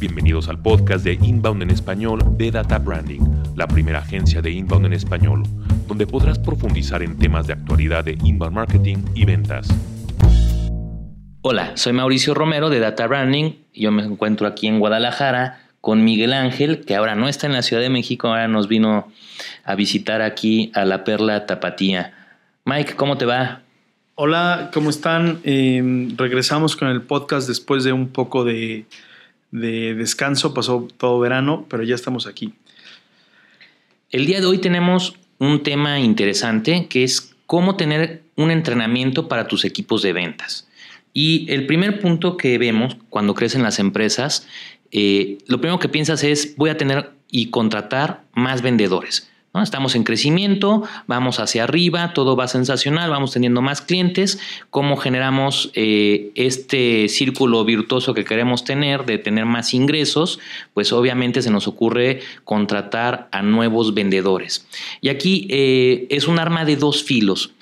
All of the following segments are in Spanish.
Bienvenidos al podcast de Inbound en español de Data Branding, la primera agencia de Inbound en español, donde podrás profundizar en temas de actualidad de inbound marketing y ventas. Hola, soy Mauricio Romero de Data Branding. Yo me encuentro aquí en Guadalajara con Miguel Ángel, que ahora no está en la Ciudad de México, ahora nos vino a visitar aquí a la Perla Tapatía. Mike, ¿cómo te va? Hola, ¿cómo están? Eh, regresamos con el podcast después de un poco de, de descanso, pasó todo verano, pero ya estamos aquí. El día de hoy tenemos un tema interesante que es cómo tener un entrenamiento para tus equipos de ventas. Y el primer punto que vemos cuando crecen las empresas, eh, lo primero que piensas es voy a tener y contratar más vendedores. Estamos en crecimiento, vamos hacia arriba, todo va sensacional, vamos teniendo más clientes. ¿Cómo generamos eh, este círculo virtuoso que queremos tener de tener más ingresos? Pues obviamente se nos ocurre contratar a nuevos vendedores. Y aquí eh, es un arma de dos filos,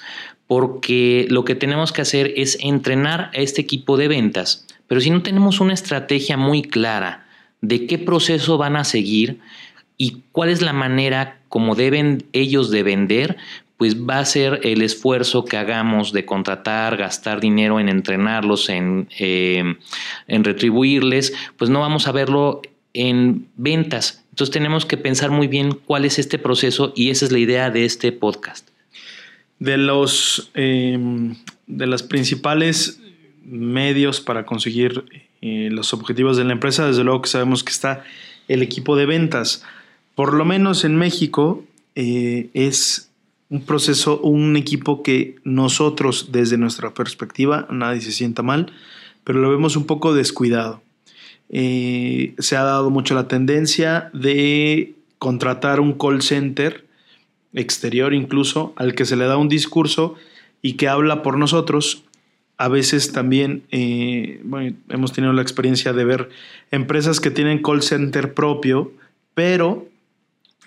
porque lo que tenemos que hacer es entrenar a este equipo de ventas, pero si no tenemos una estrategia muy clara de qué proceso van a seguir, y cuál es la manera como deben ellos de vender, pues va a ser el esfuerzo que hagamos de contratar, gastar dinero en entrenarlos, en, eh, en retribuirles, pues no vamos a verlo en ventas. Entonces tenemos que pensar muy bien cuál es este proceso y esa es la idea de este podcast. De los em, de las principales medios para conseguir eh, los objetivos de la empresa, desde luego que sabemos que está el equipo de ventas por lo menos en México, eh, es un proceso, un equipo que nosotros, desde nuestra perspectiva, nadie se sienta mal, pero lo vemos un poco descuidado. Eh, se ha dado mucho la tendencia de contratar un call center exterior incluso al que se le da un discurso y que habla por nosotros. A veces también eh, hemos tenido la experiencia de ver empresas que tienen call center propio, pero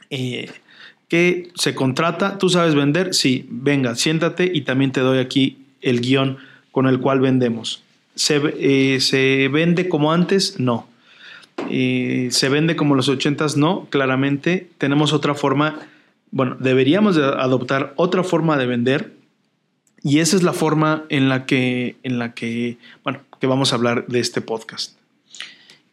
eh, que se contrata, tú sabes vender, sí, venga, siéntate y también te doy aquí el guion con el cual vendemos. ¿Se, eh, vende como antes? No. Eh, ¿Se vende como los ochentas? No, claramente. Tenemos otra forma, bueno, deberíamos de adoptar otra forma de vender y esa es la forma en la que, en la que, bueno, que vamos a hablar de este podcast.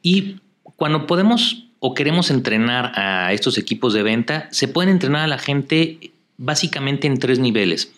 Y cuando podemos o queremos entrenar a estos equipos de venta, se pueden entrenar a la gente básicamente en tres niveles.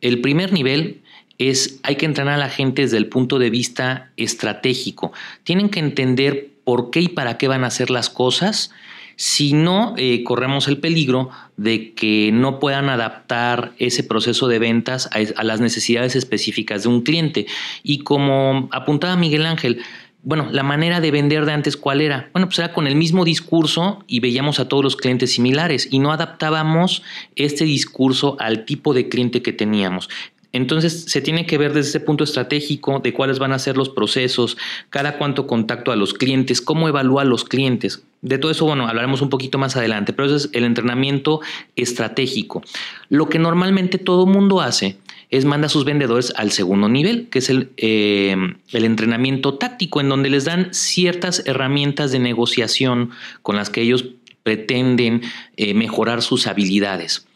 El primer nivel es hay que entrenar a la gente desde el punto de vista estratégico. Tienen que entender por qué y para qué van a hacer las cosas. Si no, eh, corremos el peligro de que no puedan adaptar ese proceso de ventas a las necesidades específicas de un cliente. Y como apuntaba Miguel Ángel, bueno, la manera de vender de antes, ¿cuál era? Bueno, pues era con el mismo discurso y veíamos a todos los clientes similares y no adaptábamos este discurso al tipo de cliente que teníamos. Entonces se tiene que ver desde ese punto estratégico de cuáles van a ser los procesos, cada cuánto contacto a los clientes, cómo evalúa a los clientes. De todo eso, bueno, hablaremos un poquito más adelante, pero eso es el entrenamiento estratégico. Lo que normalmente todo mundo hace es manda a sus vendedores al segundo nivel, que es el, eh, el entrenamiento táctico, en donde les dan ciertas herramientas de negociación con las que ellos pretenden eh, mejorar sus habilidades.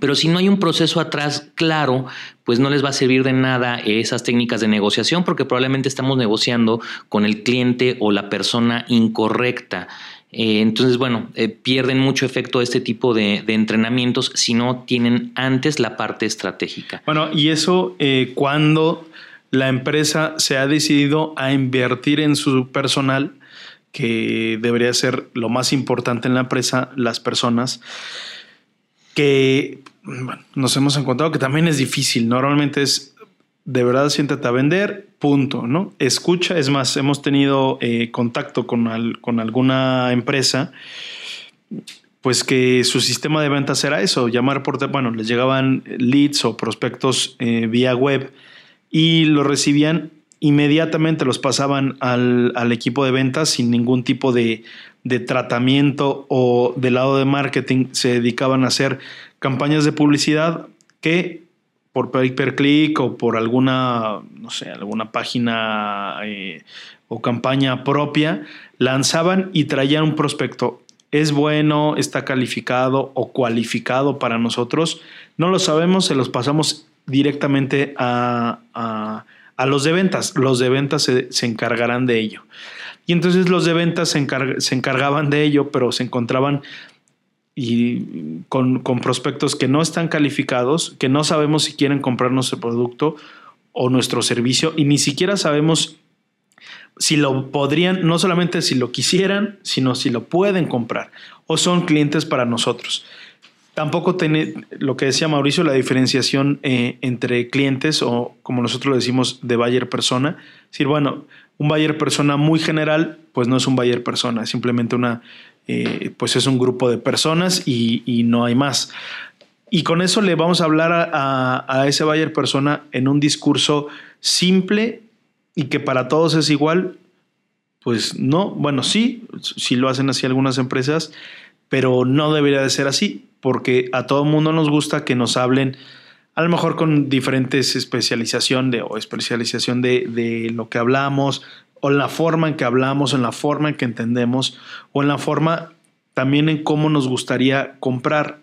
Pero si no hay un proceso atrás claro, pues no les va a servir de nada esas técnicas de negociación porque probablemente estamos negociando con el cliente o la persona incorrecta. Eh, entonces, bueno, eh, pierden mucho efecto este tipo de, entrenamientos si no tienen antes la parte estratégica. Bueno, y eso eh, cuando la empresa se ha decidido a invertir en su personal, que debería ser lo más importante en la empresa, las personas, que nos hemos encontrado que también es difícil. Normalmente es de verdad siéntate a vender, punto, ¿no? Escucha, es más, hemos tenido eh, contacto con, con alguna empresa, pues que su sistema de ventas era eso, llamar por, bueno, les llegaban leads o prospectos eh, vía web y los recibían inmediatamente, los pasaban al, al equipo de ventas sin ningún tipo de, de tratamiento o del lado de marketing, se dedicaban a hacer campañas de publicidad que por pay per click o por alguna, no sé, alguna página eh, o campaña propia, lanzaban y traían un prospecto. ¿Es bueno, está calificado o cualificado para nosotros? No lo sabemos, se los pasamos directamente a, los de ventas. Los de ventas se, encargarán de ello. Y entonces los de ventas se, se encargaban de ello, pero se encontraban y con, con, prospectos que no están calificados, que no sabemos si quieren comprar nuestro producto o nuestro servicio y ni siquiera sabemos si lo podrían, no solamente si lo quisieran, sino si lo pueden comprar o son clientes para nosotros. Tampoco tiene lo que decía Mauricio, la diferenciación eh, entre clientes o como nosotros lo decimos de buyer persona. Es decir, bueno, un buyer persona muy general, pues no es un buyer persona, es simplemente una, eh, pues es un grupo de personas y, no hay más. Y con eso le vamos a hablar a, ese buyer persona en un discurso simple y que para todos es igual, pues no, bueno, sí, sí lo hacen así algunas empresas, pero no debería de ser así, porque a todo mundo nos gusta que nos hablen, a lo mejor con diferentes especialización de, o especialización de, de lo que hablamos, o en la forma en que hablamos, en la forma en que entendemos, o en la forma también en cómo nos gustaría comprar.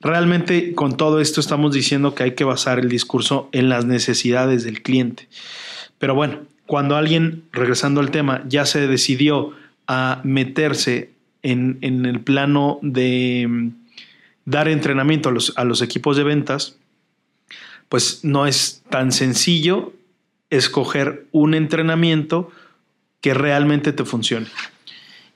Realmente con todo esto estamos diciendo que hay que basar el discurso en las necesidades del cliente. Pero bueno, cuando alguien, regresando al tema, ya se decidió a meterse en, el plano de mm, dar entrenamiento a los, a los equipos de ventas, pues no es tan sencillo escoger un entrenamiento que realmente te funcione.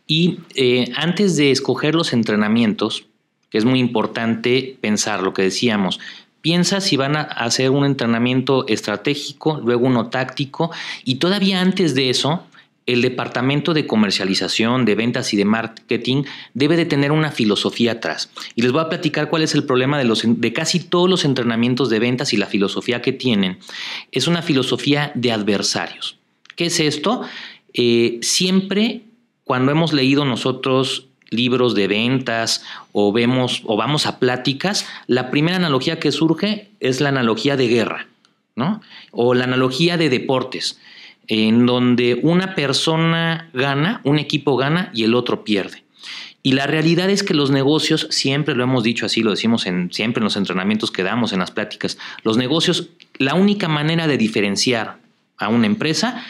Y eh, antes de escoger los entrenamientos, que es muy importante pensar lo que decíamos, Piensa si van a hacer un entrenamiento estratégico, luego uno táctico y todavía antes de eso, el departamento de comercialización, de ventas y de marketing debe de tener una filosofía atrás. Y les voy a platicar cuál es el problema de, los, de casi todos los entrenamientos de ventas y la filosofía que tienen. Es una filosofía de adversarios. ¿Qué es esto? Eh, siempre cuando hemos leído nosotros libros de ventas o vemos o vamos a pláticas, la primera analogía que surge es la analogía de guerra, ¿no? O la analogía de deportes, en donde una persona gana, un equipo gana y el otro pierde. Y la realidad es que los negocios, siempre lo hemos dicho así, lo decimos en, siempre en los entrenamientos que damos, en las pláticas, los negocios, la única manera de diferenciar a una empresa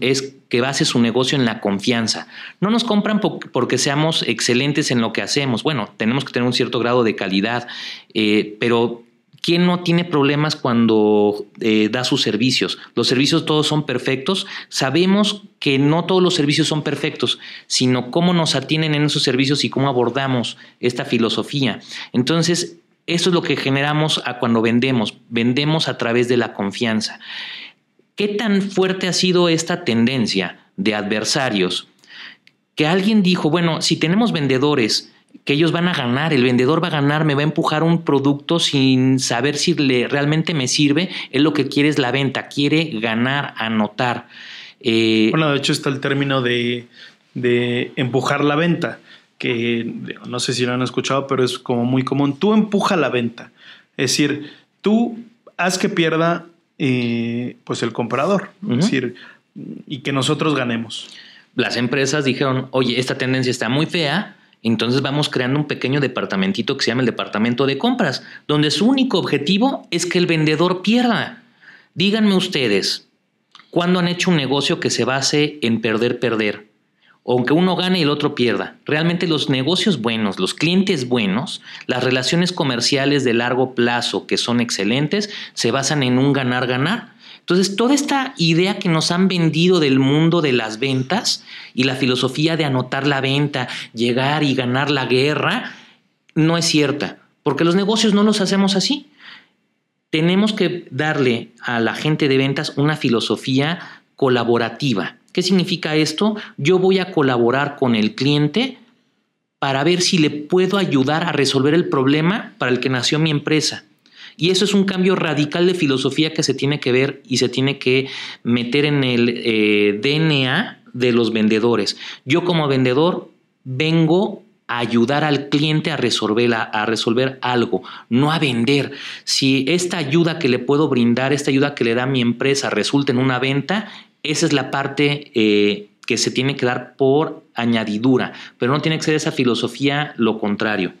es que base su negocio en la confianza. No nos compran porque seamos excelentes en lo que hacemos. Bueno, tenemos que tener un cierto grado de calidad, eh, pero ¿quién no tiene problemas cuando eh, da sus servicios? Los servicios todos son perfectos. Sabemos que no todos los servicios son perfectos, sino cómo nos atienden en esos servicios y cómo abordamos esta filosofía. Entonces, eso es lo que generamos a cuando vendemos. Vendemos a través de la confianza. ¿Qué tan fuerte ha sido esta tendencia de adversarios que alguien dijo, bueno, si tenemos vendedores que ellos van a ganar, el vendedor va a ganar, me va a empujar un producto sin saber si le, realmente me sirve, él lo que quiere es la venta, quiere ganar, anotar. Eh, bueno, de hecho está el término de, de empujar la venta, que no sé si lo han escuchado, pero es como muy común. Tú empuja la venta. Es decir, tú haz que pierda eh, pues el comprador, es decir, y que nosotros ganemos. Las empresas dijeron, oye, esta tendencia está muy fea, entonces vamos creando un pequeño departamentito que se llama el departamento de compras, donde su único objetivo es que el vendedor pierda. Díganme ustedes, ¿cuándo han hecho un negocio que se base en perder, perder? Aunque uno gane y el otro pierda. Realmente los negocios buenos, los clientes buenos, las relaciones comerciales de largo plazo que son excelentes, se basan en un ganar-ganar. Entonces, toda esta idea que nos han vendido del mundo de las ventas y la filosofía de anotar la venta, llegar y ganar la guerra, no es cierta, porque los negocios no los hacemos así. Tenemos que darle a la gente de ventas una filosofía colaborativa ¿Qué significa esto? Yo voy a colaborar con el cliente para ver si le puedo ayudar a resolver el problema para el que nació mi empresa. Y eso es un cambio radical de filosofía que se tiene que ver y se tiene que meter en el eh, DNA de los vendedores. Yo como vendedor vengo a ayudar al cliente a a resolver algo, no a vender. Si esta ayuda que le puedo brindar, esta ayuda que le da mi empresa resulta en una venta, esa es la parte eh, que se tiene que dar por añadidura, pero no tiene que ser esa filosofía lo contrario.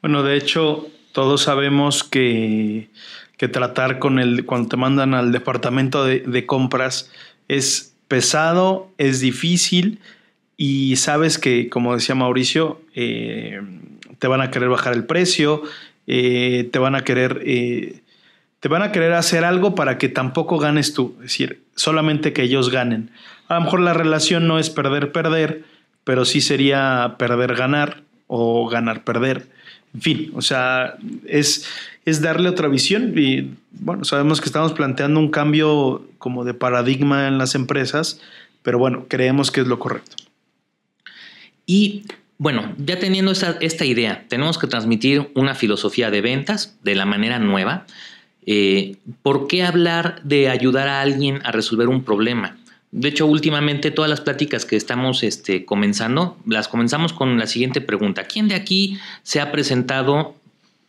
Bueno, de hecho, todos sabemos que, que tratar con el, cuando te mandan al departamento de, compras, es pesado, es difícil y sabes que, como decía Mauricio, eh, te van a querer bajar el precio, eh, te van a querer te van a querer hacer algo para que tampoco ganes tú, es decir, solamente que ellos ganen. A lo mejor la relación no es perder-perder, pero sí sería perder-ganar o ganar-perder. En fin, o sea, es, es darle otra visión y bueno, sabemos que estamos planteando un cambio como de paradigma en las empresas, pero bueno, creemos que es lo correcto. Y bueno, ya teniendo esta, esta idea, tenemos que transmitir una filosofía de ventas de la manera nueva eh, ¿Por qué hablar de ayudar a alguien a resolver un problema? De hecho, últimamente todas las pláticas que estamos este, comenzando, las comenzamos con la siguiente pregunta. ¿Quién de aquí se ha presentado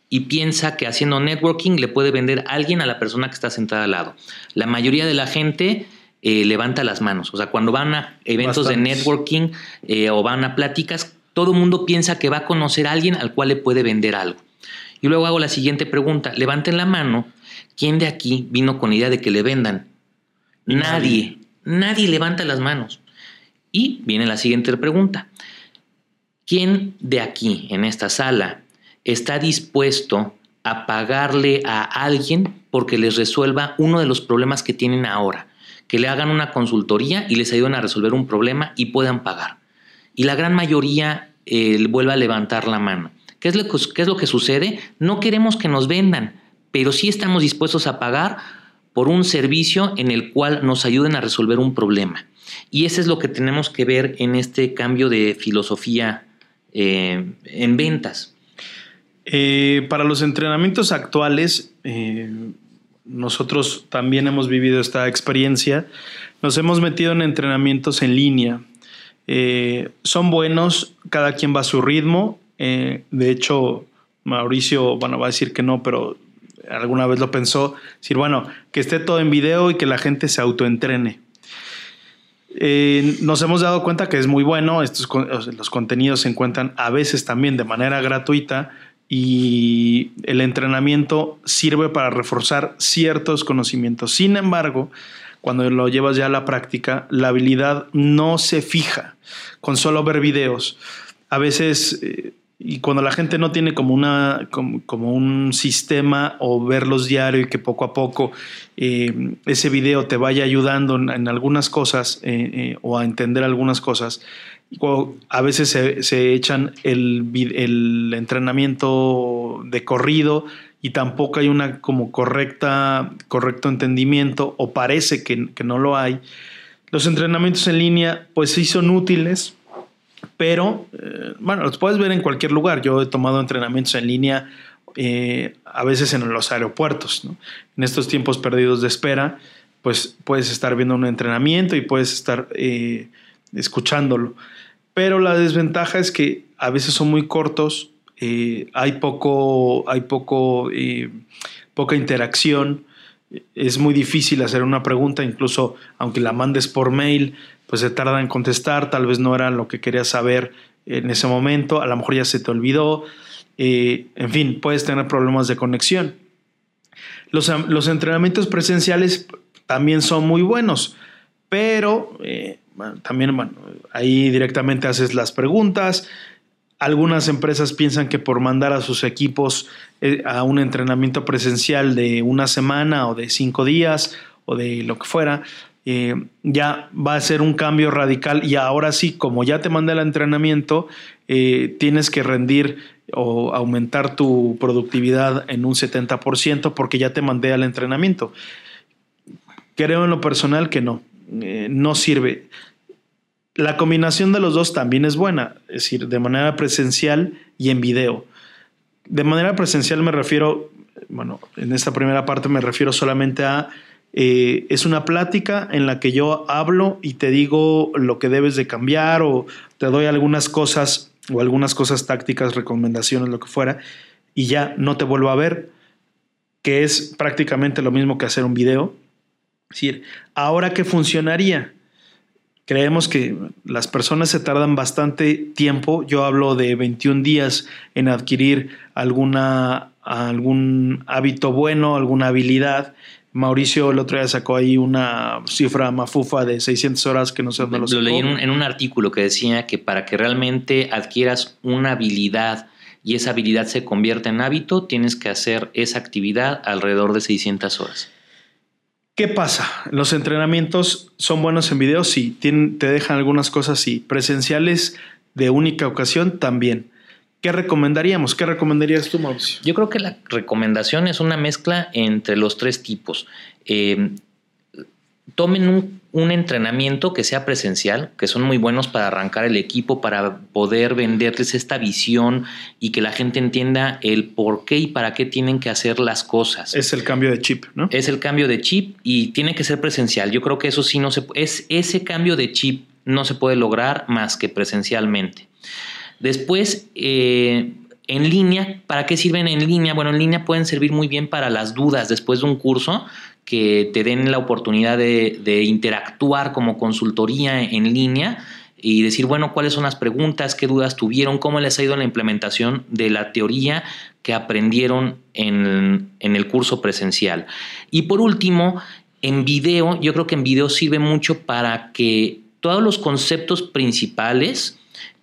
y piensa que haciendo networking le puede vender a alguien a la persona que está sentada al lado? La mayoría de la gente eh, levanta las manos. O sea, cuando van a eventos de networking eh, o van a pláticas, todo el mundo piensa que va a conocer a alguien al cual le puede vender algo. Y luego hago la siguiente pregunta. Levanten la mano ¿Quién de aquí vino con la idea de que le vendan? Nadie. Nadie levanta las manos. Y viene la siguiente pregunta. ¿Quién de aquí, en esta sala, está dispuesto a pagarle a alguien porque les resuelva uno de los problemas que tienen ahora? Que le hagan una consultoría y les ayuden a resolver un problema y puedan pagar. Y la gran mayoría eh, vuelve a levantar la mano. ¿Qué es, lo ¿Qué es lo que sucede? No queremos que nos vendan pero sí estamos dispuestos a pagar por un servicio en el cual nos ayuden a resolver un problema. Y eso es lo que tenemos que ver en este cambio de filosofía eh, en ventas. Eh, para los entrenamientos actuales, eh, nosotros también hemos vivido esta experiencia. Nos hemos metido en entrenamientos en línea. son buenos, cada quien va a su ritmo. de hecho, Mauricio, bueno, va a decir que no, pero alguna vez lo pensó, decir, bueno, que esté todo en video y que la gente se autoentrene. Eh, nos hemos dado cuenta que es muy bueno, estos, los contenidos se encuentran a veces también de manera gratuita y el entrenamiento sirve para reforzar ciertos conocimientos. Sin embargo, cuando lo llevas ya a la práctica, la habilidad no se fija con solo ver videos. A veces eh, y cuando la gente no tiene como, una, como, un sistema o verlos diario y que poco a poco eh, ese video te vaya ayudando en, algunas cosas eh, eh, o a entender algunas cosas, a veces se, echan el, el, entrenamiento de corrido y tampoco hay una como correcta, correcto entendimiento o parece que, que no lo hay. Los entrenamientos en línea pues sí son útiles, pero eh, bueno, los puedes ver en cualquier lugar. Yo he tomado entrenamientos en línea eh, a veces en los aeropuertos. En estos tiempos perdidos de espera, pues puedes estar viendo un entrenamiento y puedes estar eh, escuchándolo. Pero la desventaja es que a veces son muy cortos, hay poco, hay poco, poca interacción es muy difícil hacer una pregunta, incluso aunque la mandes por mail, pues se tarda en contestar, tal vez no era lo que querías saber en ese momento, a lo mejor ya se te olvidó, eh, en fin, puedes tener problemas de conexión. Los, los, entrenamientos presenciales también son muy buenos, pero eh, también ahí directamente haces las preguntas, algunas empresas piensan que por mandar a sus equipos eh, a un entrenamiento presencial de una semana o de cinco días o de lo que fuera, eh, ya va a ser un cambio radical y ahora sí, como ya te mandé el entrenamiento, eh, tienes que rendir o aumentar tu productividad en un 70% porque ya te mandé al entrenamiento. Creo en lo personal que no, no sirve. La combinación de los dos también es buena, es decir, de manera presencial y en video. De manera presencial me refiero, bueno, en esta primera parte me refiero solamente a, eh, es una plática en la que yo hablo y te digo lo que debes de cambiar o te doy algunas cosas o algunas cosas tácticas, recomendaciones, lo que fuera, y ya no te vuelvo a ver, que es prácticamente lo mismo que hacer un video. Es decir, ¿ahora qué funcionaría? Creemos que las personas se tardan bastante tiempo, yo hablo de 21 días en adquirir alguna, algún hábito bueno, alguna habilidad. Mauricio el otro día sacó ahí una cifra mafufa de 600 horas que no sé dónde lo Lo leí en un, en un artículo que decía que para que realmente adquieras una habilidad y esa habilidad se convierta en hábito, tienes que hacer esa actividad alrededor de 600 horas. ¿Qué pasa? Los entrenamientos son buenos en video, sí. Te dejan algunas cosas, sí. Presenciales de única ocasión, también. ¿Qué recomendaríamos? ¿Qué recomendarías tú, Mauricio? Yo creo que la recomendación es una mezcla entre los tres tipos. Eh, tomen un, un, entrenamiento que sea presencial, que son muy buenos para arrancar el equipo, para poder venderles esta visión y que la gente entienda el por qué y para qué tienen que hacer las cosas. Es el cambio de chip, ¿no? Es el cambio de chip y tiene que ser presencial. Yo creo que eso sí no se es ese cambio de chip no se puede lograr más que presencialmente. Después, eh, en línea, ¿para qué sirven en línea? Bueno, en línea pueden servir muy bien para las dudas después de un curso que te den la oportunidad de, interactuar como consultoría en línea y decir, bueno, cuáles son las preguntas, qué dudas tuvieron, cómo les ha ido la implementación de la teoría que aprendieron en, en el curso presencial. Y por último, en video, yo creo que en video sirve mucho para que todos los conceptos principales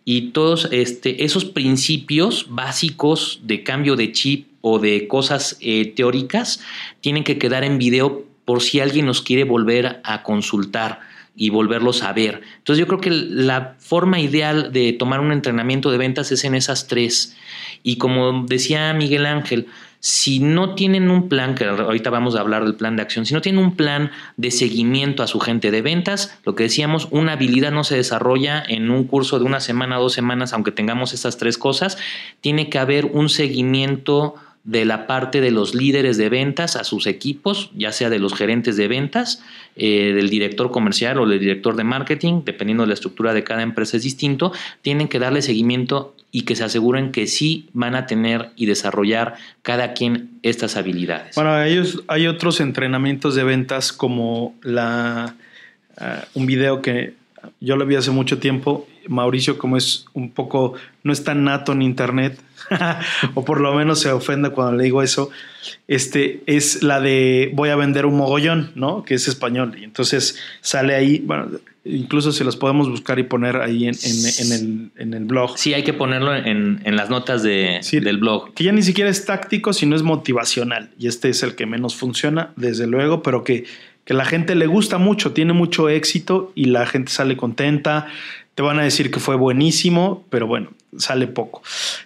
y todos este, esos principios básicos de cambio de chip o de cosas eh, teóricas tienen que quedar en video por si alguien nos quiere volver a consultar y volverlos a ver. Entonces yo creo que la forma ideal de tomar un entrenamiento de ventas es en esas tres. Y como decía Miguel Ángel, si no tienen un plan, que ahorita vamos a hablar del plan de acción, si no tienen un plan de seguimiento a su gente de ventas, lo que decíamos, una habilidad no se desarrolla en un curso de una semana, dos semanas, aunque tengamos estas tres cosas, tiene que haber un seguimiento de la parte de los líderes de ventas a sus equipos, ya sea de los gerentes de ventas, eh, del director comercial o del director de marketing, dependiendo de la estructura de cada empresa es distinto, tienen que darle seguimiento y que se aseguren que sí van a tener y desarrollar cada quien estas habilidades. Bueno, ellos, hay otros entrenamientos de ventas como la, uh, un video que yo lo vi hace mucho tiempo. Mauricio, como es un poco, no es tan nato en internet, o por lo menos se ofende cuando le digo eso, este, es la de voy a vender un mogollón, ¿no? Que es español. Y entonces sale ahí, bueno, incluso se los podemos buscar y poner ahí en, en, en, el, en el, blog. Sí, hay que ponerlo en, las notas de, sí, del blog. Que ya ni siquiera es táctico, sino es motivacional. Y este es el que menos funciona, desde luego, pero que que la gente le gusta mucho, tiene mucho éxito y la gente sale contenta. Te van a decir que fue buenísimo, pero bueno, sale poco.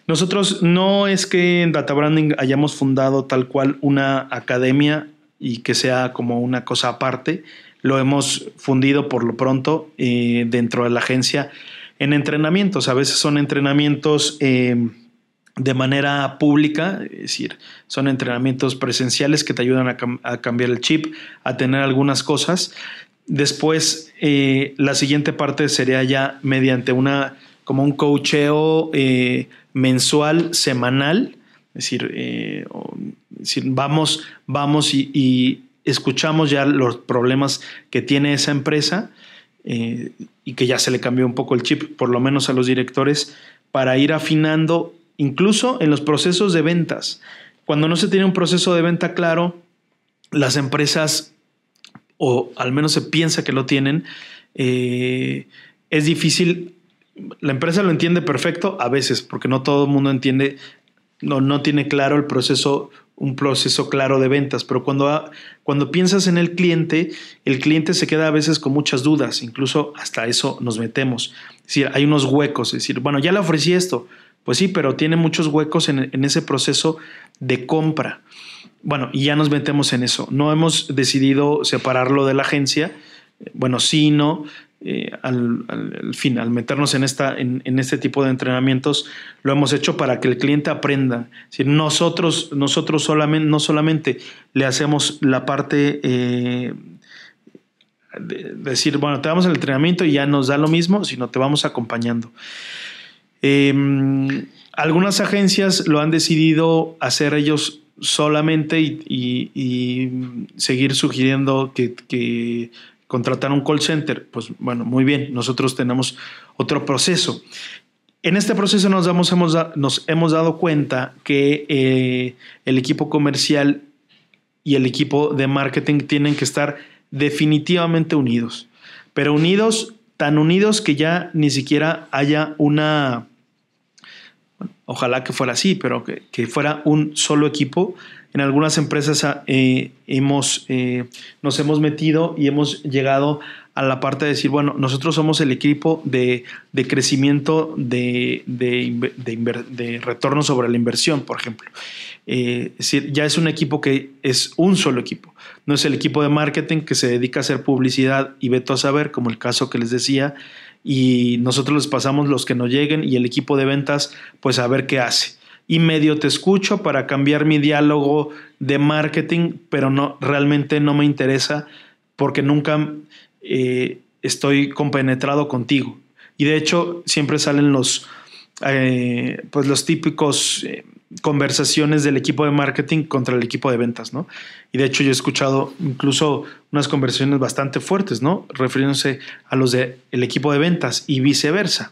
Nosotros no es que en Data Branding hayamos fundado tal cual una academia y que sea como una cosa aparte. Lo hemos fundido por lo pronto eh, dentro de la agencia en entrenamientos. A veces son entrenamientos... Eh, de manera pública, es decir, son entrenamientos presenciales que te ayudan a cambiar el chip, a tener algunas cosas. Después, eh, la siguiente parte sería ya mediante una, como un coacheo eh, mensual, semanal, es decir, eh, vamos, vamos y, escuchamos ya los problemas que tiene esa empresa y que ya se le cambió un poco el chip, por lo menos a los directores, para ir afinando incluso en los procesos de ventas. Cuando no se tiene un proceso de venta claro, las empresas, o al menos se piensa que lo tienen, eh, es difícil. La empresa lo entiende perfecto a veces, porque no todo el mundo entiende, no, no tiene claro el proceso, un proceso claro de ventas, pero cuando, cuando piensas en el cliente, el cliente se queda a veces con muchas dudas, incluso hasta eso nos metemos. Es decir, hay unos huecos, es decir, bueno, ya le ofrecí esto, pues sí, pero tiene muchos huecos en, ese proceso de compra. Bueno, y ya nos metemos en eso. No hemos decidido separarlo de la agencia. Bueno, sí, no. Eh, al, al, al, fin, al meternos en, esta, en, este tipo de entrenamientos, lo hemos hecho para que el cliente aprenda. Decir, nosotros, nosotros solamente, no solamente le hacemos la parte eh, de decir, bueno, te damos el entrenamiento y ya nos da lo mismo, sino te vamos acompañando. Eh, algunas agencias lo han decidido hacer ellos solamente y, seguir sugiriendo que, que, contratar un call center. Pues bueno, muy bien, nosotros tenemos otro proceso. En este proceso nos, damos, hemos, nos hemos dado cuenta que eh, el equipo comercial y el equipo de marketing tienen que estar definitivamente unidos, pero unidos, tan unidos que ya ni siquiera haya una, ojalá que fuera así, pero que, fuera un solo equipo. En algunas empresas ah, eh, hemos, eh, nos hemos metido y hemos llegado a la parte de decir, bueno, nosotros somos el equipo de, crecimiento de, retorno sobre la inversión, por ejemplo. Eh, es decir, ya es un equipo que es un solo equipo. No es el equipo de marketing que se dedica a hacer publicidad y veto a saber, como el caso que les decía, y nosotros les pasamos los que no lleguen y el equipo de ventas, pues a ver qué hace. Y medio te escucho para cambiar mi diálogo de marketing, pero no, realmente no me interesa porque nunca eh, estoy compenetrado contigo. Y de hecho, siempre salen los, eh, pues los típicos conversaciones del equipo de marketing contra el equipo de ventas, ¿no? Y de hecho yo he escuchado incluso unas conversaciones bastante fuertes, ¿no? Refiriéndose a los del equipo de ventas y viceversa.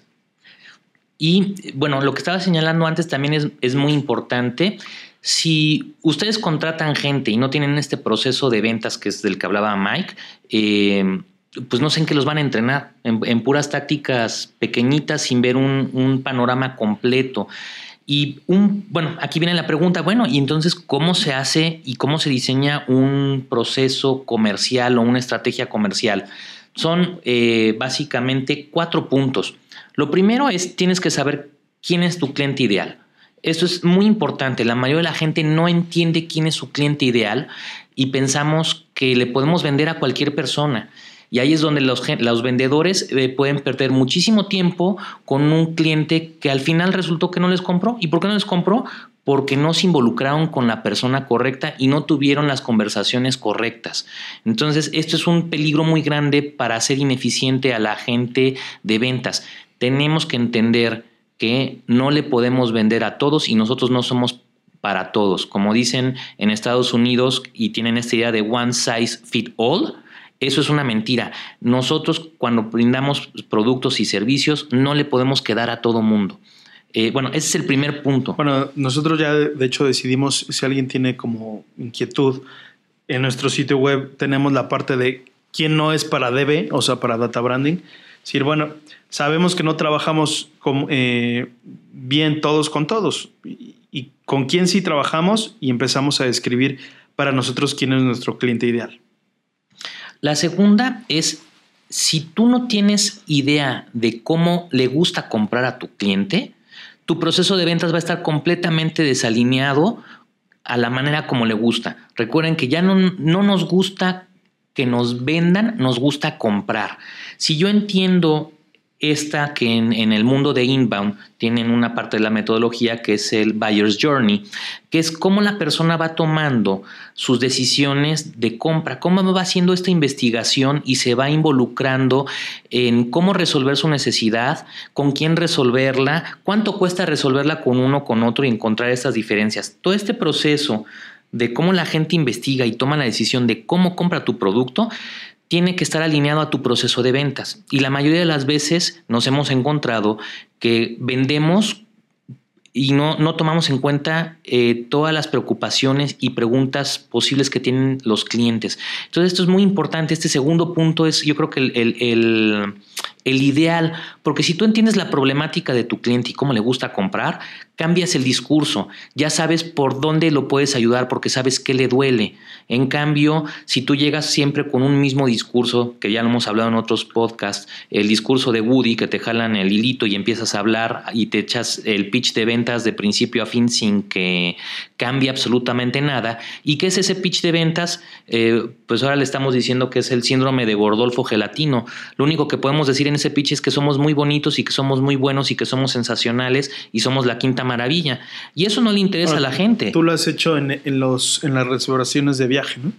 Y bueno, lo que estaba señalando antes también es, es muy importante. Si ustedes contratan gente y no tienen este proceso de ventas que es del que hablaba Mike, eh, pues no sé en qué los van a entrenar, en, puras tácticas pequeñitas sin ver un panorama completo. Y un, bueno, aquí viene la pregunta, bueno, y entonces, ¿cómo se hace y cómo se diseña un proceso comercial o una estrategia comercial? Son eh, básicamente cuatro puntos. Lo primero es, tienes que saber quién es tu cliente ideal. Esto es muy importante. La mayoría de la gente no entiende quién es su cliente ideal y pensamos que le podemos vender a cualquier persona. Y ahí es donde los, los vendedores eh, pueden perder muchísimo tiempo con un cliente que al final resultó que no les compró. ¿Y por qué no les compró? Porque no se involucraron con la persona correcta y no tuvieron las conversaciones correctas. Entonces, esto es un peligro muy grande para hacer ineficiente a la gente de ventas. Tenemos que entender que no le podemos vender a todos y nosotros no somos para todos. Como dicen en Estados Unidos y tienen esta idea de one size fit all, eso es una mentira. Nosotros cuando brindamos productos y servicios no le podemos quedar a todo mundo. Eh, bueno, ese es el primer punto. Bueno, nosotros ya de hecho decidimos, si alguien tiene como inquietud, en nuestro sitio web tenemos la parte de quién no es para DB, o sea, para data branding. Es decir, bueno, sabemos que no trabajamos eh, bien todos con todos y, y con quién sí trabajamos y empezamos a describir para nosotros quién es nuestro cliente ideal. La segunda es, si tú no tienes idea de cómo le gusta comprar a tu cliente, tu proceso de ventas va a estar completamente desalineado a la manera como le gusta. Recuerden que ya no, no nos gusta que nos vendan, nos gusta comprar. Si yo entiendo esta que en, el mundo de inbound tienen una parte de la metodología que es el buyer's journey, que es cómo la persona va tomando sus decisiones de compra, cómo va haciendo esta investigación y se va involucrando en cómo resolver su necesidad, con quién resolverla, cuánto cuesta resolverla con uno, con otro y encontrar estas diferencias. Todo este proceso de cómo la gente investiga y toma la decisión de cómo compra tu producto, tiene que estar alineado a tu proceso de ventas. Y la mayoría de las veces nos hemos encontrado que vendemos y no, no tomamos en cuenta eh, todas las preocupaciones y preguntas posibles que tienen los clientes. Entonces esto es muy importante. Este segundo punto es yo creo que el, el, el ideal, porque si tú entiendes la problemática de tu cliente y cómo le gusta comprar, cambias el discurso, ya sabes por dónde lo puedes ayudar porque sabes qué le duele. En cambio, si tú llegas siempre con un mismo discurso, que ya lo hemos hablado en otros podcasts, el discurso de Woody, que te jalan el hilito y empiezas a hablar y te echas el pitch de ventas de principio a fin sin que cambie absolutamente nada. ¿Y qué es ese pitch de ventas? Eh, pues ahora le estamos diciendo que es el síndrome de Gordolfo gelatino. Lo único que podemos decir en ese pitch es que somos muy bonitos y que somos muy buenos y que somos sensacionales y somos la quinta maravilla. Y eso no le interesa a la gente. Tú lo has hecho en, los, en las restauraciones de viaje, ¿no?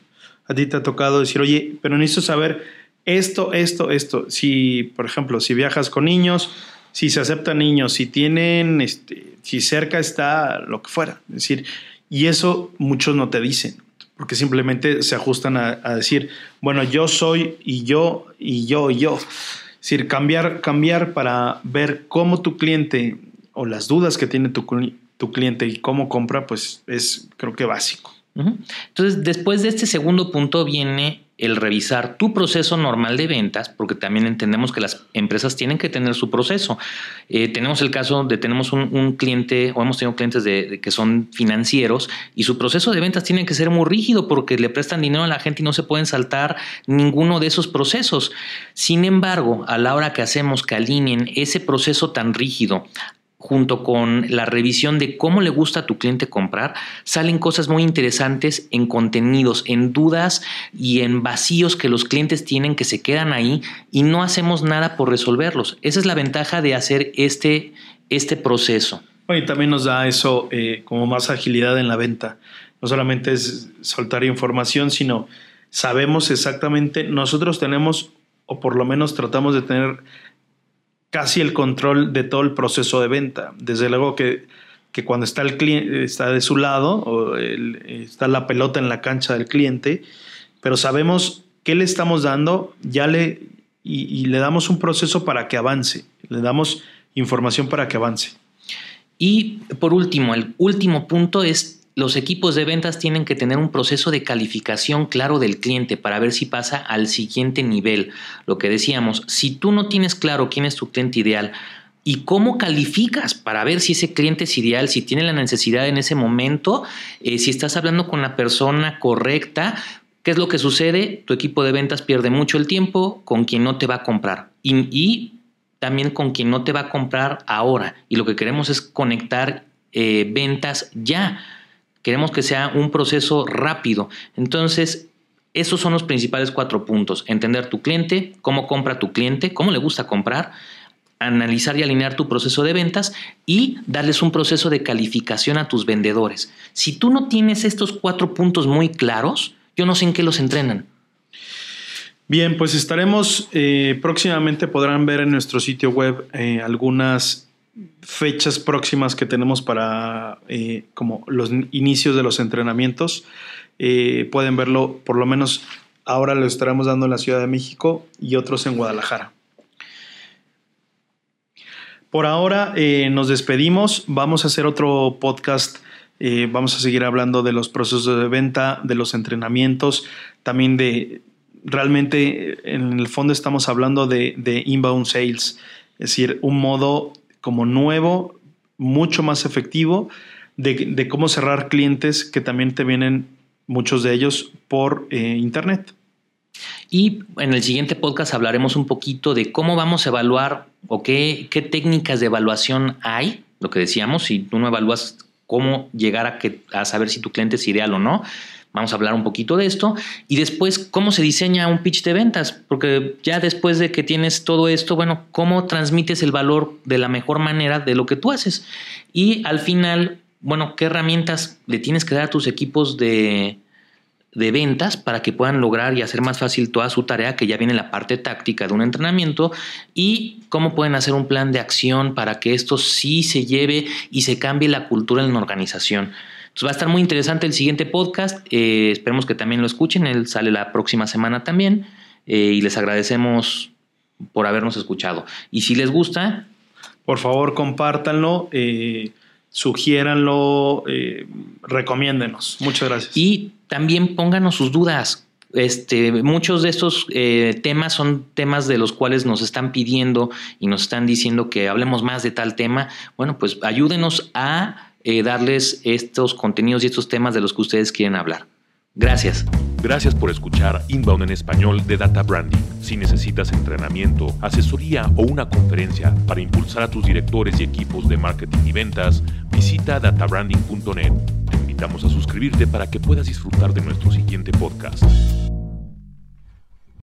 A ti te ha tocado decir, oye, pero necesito saber esto, esto, esto. Si, por ejemplo, si viajas con niños, si se aceptan niños, si tienen, este, si cerca está lo que fuera. Es decir, Y eso muchos no te dicen, porque simplemente se ajustan a, decir, bueno, yo soy y yo y yo y yo. Es decir, cambiar, cambiar para ver cómo tu cliente o las dudas que tiene tu, tu cliente y cómo compra, pues es creo que básico. Entonces, después de este segundo punto viene el revisar tu proceso normal de ventas, porque también entendemos que las empresas tienen que tener su proceso. Eh, tenemos el caso de tenemos un, cliente o hemos tenido clientes de, que son financieros y su proceso de ventas tiene que ser muy rígido porque le prestan dinero a la gente y no se pueden saltar ninguno de esos procesos. Sin embargo, a la hora que hacemos que alineen ese proceso tan rígido junto con la revisión de cómo le gusta a tu cliente comprar, salen cosas muy interesantes en contenidos, en dudas y en vacíos que los clientes tienen que se quedan ahí y no hacemos nada por resolverlos. Esa es la ventaja de hacer este, este proceso. y también nos da eso eh, como más agilidad en la venta. No solamente es soltar información, sino sabemos exactamente, nosotros tenemos, o por lo menos tratamos de tener casi el control de todo el proceso de venta. Desde luego que, que cuando está el cliente, está de su lado, o está la pelota en la cancha del cliente, pero sabemos qué le estamos dando, ya le, y, le damos un proceso para que avance, le damos información para que avance. Y por último, el último punto es los equipos de ventas tienen que tener un proceso de calificación claro del cliente para ver si pasa al siguiente nivel. Lo que decíamos, si tú no tienes claro quién es tu cliente ideal, ¿Y cómo calificas para ver si ese cliente es ideal, si tiene la necesidad en ese momento, eh, si estás hablando con la persona correcta? ¿Qué es lo que sucede? Tu equipo de ventas pierde mucho el tiempo con quien no te va a comprar y, también con quien no te va a comprar ahora. Y lo que queremos es conectar eh, ventas ya Queremos que sea un proceso rápido. Entonces, esos son los principales cuatro puntos. Entender tu cliente, cómo compra tu cliente, cómo le gusta comprar, analizar y alinear tu proceso de ventas y darles un proceso de calificación a tus vendedores. Si tú no tienes estos cuatro puntos muy claros, yo no sé en qué los entrenan. Bien, pues estaremos eh, próximamente, podrán ver en nuestro sitio web eh, algunas fechas próximas que tenemos para eh, como los inicios de los entrenamientos. Eh, pueden verlo, por lo menos ahora lo estaremos dando en la Ciudad de México y otros en Guadalajara. Por ahora eh, nos despedimos. Vamos a hacer otro podcast. vamos a seguir hablando de los procesos de venta, de los entrenamientos, también de realmente en el fondo estamos hablando de, de inbound sales, es decir, un modo como nuevo, mucho más efectivo de, cómo cerrar clientes que también te vienen muchos de ellos por eh, internet. Y en el siguiente podcast hablaremos un poquito de cómo vamos a evaluar o qué, qué técnicas de evaluación hay, lo que decíamos, si tú no evalúas cómo llegar a, que, a saber si tu cliente es ideal o no, Vamos a hablar un poquito de esto. Y después cómo se diseña un pitch de ventas, porque ya después de que tienes todo esto, bueno, cómo transmites el valor de la mejor manera de lo que tú haces. Y al final, bueno, qué herramientas le tienes que dar a tus equipos de, de ventas para que puedan lograr y hacer más fácil toda su tarea, que ya viene la parte táctica de un entrenamiento, y cómo pueden hacer un plan de acción para que esto sí se lleve y se cambie la cultura en la organización va a estar muy interesante el siguiente podcast. Eh, esperemos que también lo escuchen. Él sale la próxima semana también. Eh, y les agradecemos por habernos escuchado. Y si les gusta... Por favor, compártanlo. Eh, sugiéranlo, recomiéndenos. Muchas gracias. Y también pónganos sus dudas. Este, muchos de estos temas son temas de los cuales nos están pidiendo y nos están diciendo que hablemos más de tal tema. Bueno, pues ayúdenos a eh, darles estos contenidos y estos temas de los que ustedes quieren hablar. Gracias. Gracias por escuchar Inbound en español de Data Branding. Si necesitas entrenamiento, asesoría o una conferencia para impulsar a tus directores y equipos de marketing y ventas, visita databranding.net. Te invitamos a suscribirte para que puedas disfrutar de nuestro siguiente podcast.